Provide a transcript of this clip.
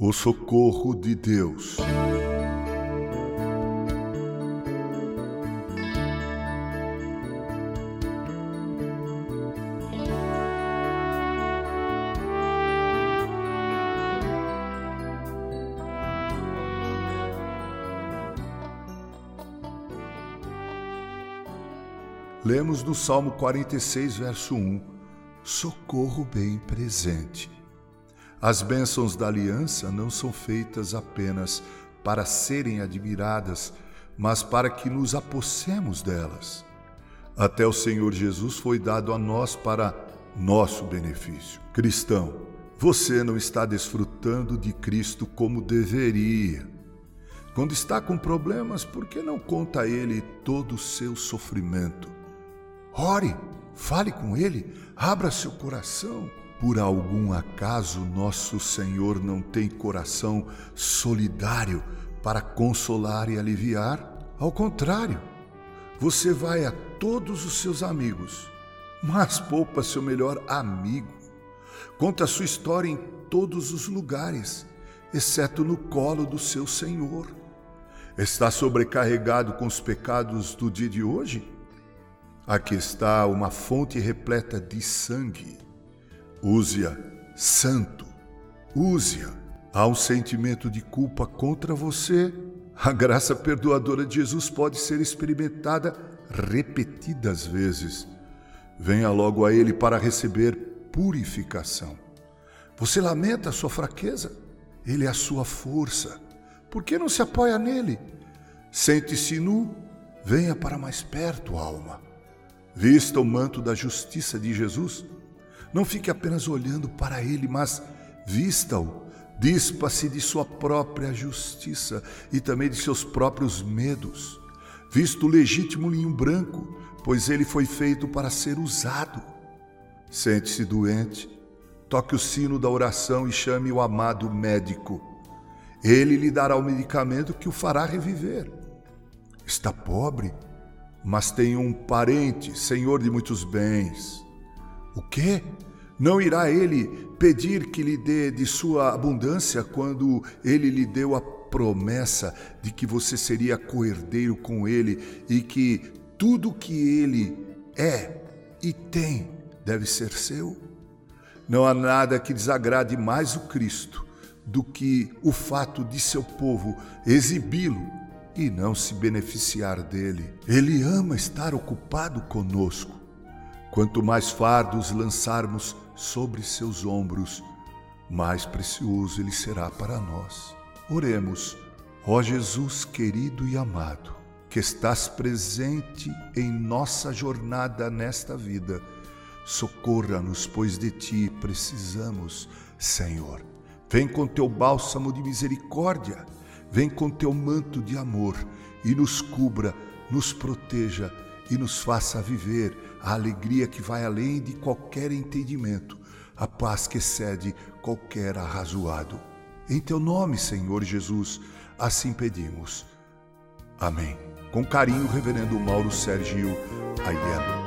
O socorro de Deus. Lemos no Salmo 46, verso 1: Socorro bem presente. As bênçãos da aliança não são feitas apenas para serem admiradas, mas para que nos apossemos delas. Até o Senhor Jesus foi dado a nós para nosso benefício. Cristão, você não está desfrutando de Cristo como deveria. Quando está com problemas, por que não conta a Ele todo o seu sofrimento? Ore, fale com Ele, abra seu coração. Por algum acaso nosso Senhor não tem coração solidário para consolar e aliviar? Ao contrário, você vai a todos os seus amigos, mas poupa seu melhor amigo. Conta sua história em todos os lugares, exceto no colo do seu Senhor. Está sobrecarregado com os pecados do dia de hoje? Aqui está uma fonte repleta de sangue. Use-a, santo. Use-a. Há um sentimento de culpa contra você? A graça perdoadora de Jesus pode ser experimentada repetidas vezes. Venha logo a Ele para receber purificação. Você lamenta a sua fraqueza? Ele é a sua força. Por que não se apoia nele? Sente-se nu? Venha para mais perto, alma. Vista o manto da justiça de Jesus. Não fique apenas olhando para ele, mas vista-o. Dispa-se de sua própria justiça e também de seus próprios medos. Visto o legítimo linho branco, pois ele foi feito para ser usado. Sente-se doente, toque o sino da oração e chame o amado médico. Ele lhe dará o medicamento que o fará reviver. Está pobre? mas tem um parente, senhor de muitos bens. O quê? Não irá ele pedir que lhe dê de sua abundância quando ele lhe deu a promessa de que você seria coerdeiro com ele e que tudo que ele é e tem deve ser seu? Não há nada que desagrade mais o Cristo do que o fato de seu povo exibi-lo e não se beneficiar dele. Ele ama estar ocupado conosco. Quanto mais fardos lançarmos sobre seus ombros, mais precioso ele será para nós. Oremos, ó Jesus querido e amado, que estás presente em nossa jornada nesta vida. Socorra-nos, pois de ti precisamos, Senhor. Vem com teu bálsamo de misericórdia Vem com teu manto de amor e nos cubra, nos proteja e nos faça viver a alegria que vai além de qualquer entendimento, a paz que excede qualquer arrazoado. Em teu nome, Senhor Jesus, assim pedimos. Amém. Com carinho, Reverendo Mauro Sergio Aiello.